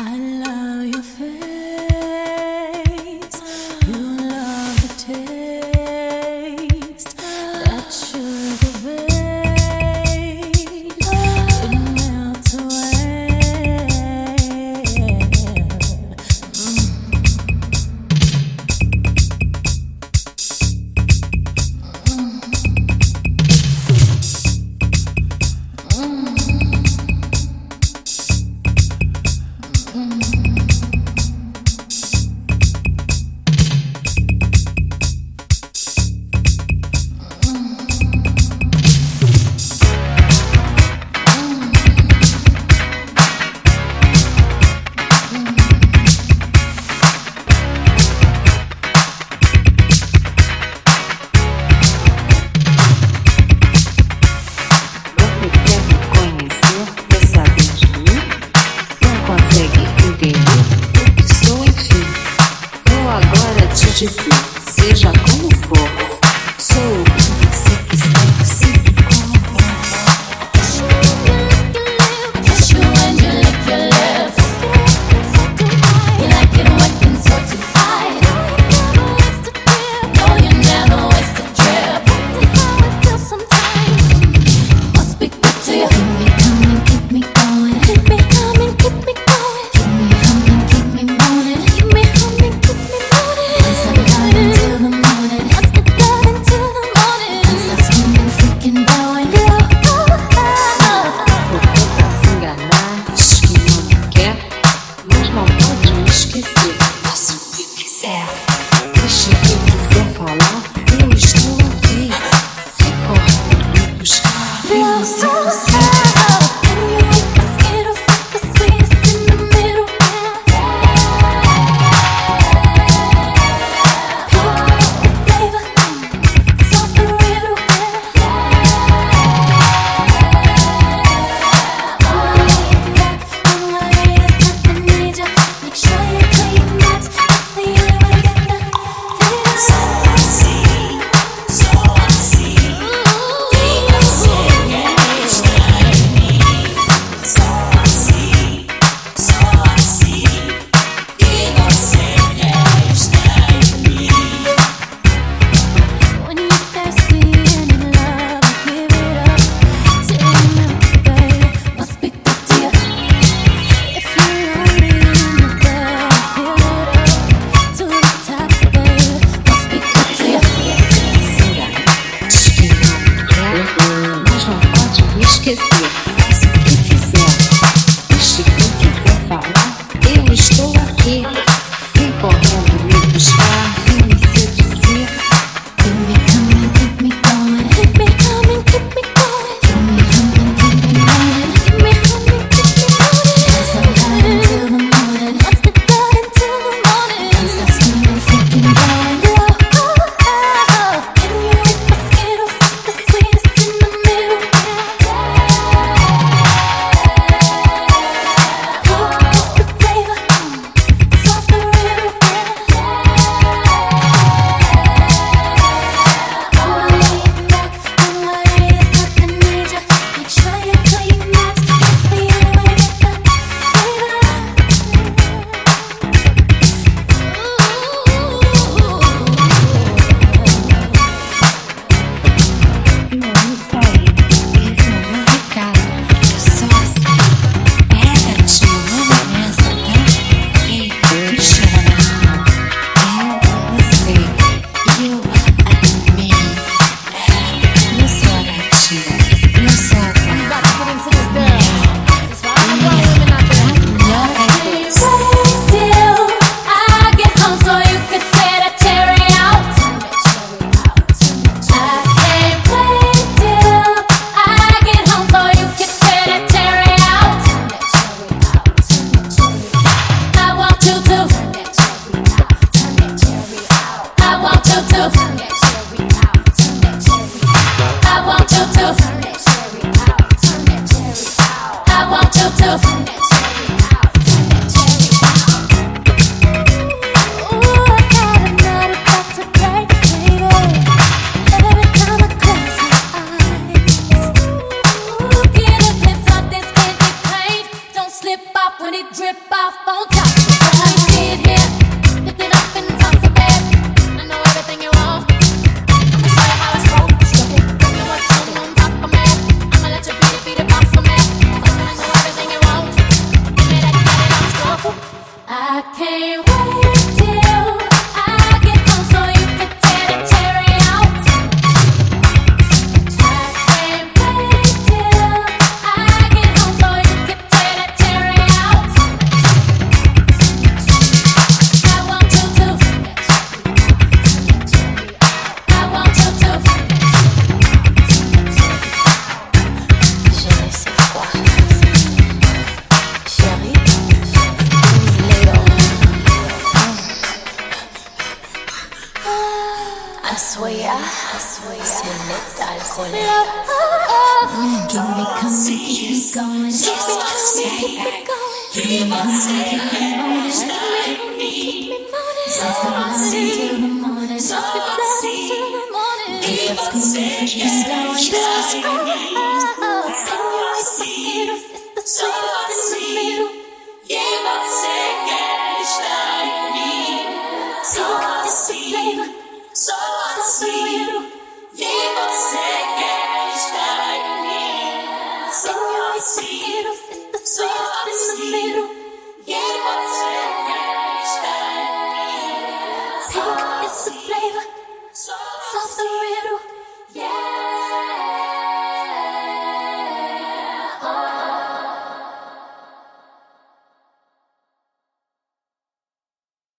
Make sure diante de si, seja como for. Sou to soya, se mete alcohol. Mm, keep me coming, keep me going. Keep me moaning, keep me moaning. Keep me moaning. Since the morning till the morning. Since the morning till the morning. Keep us going, keep us going.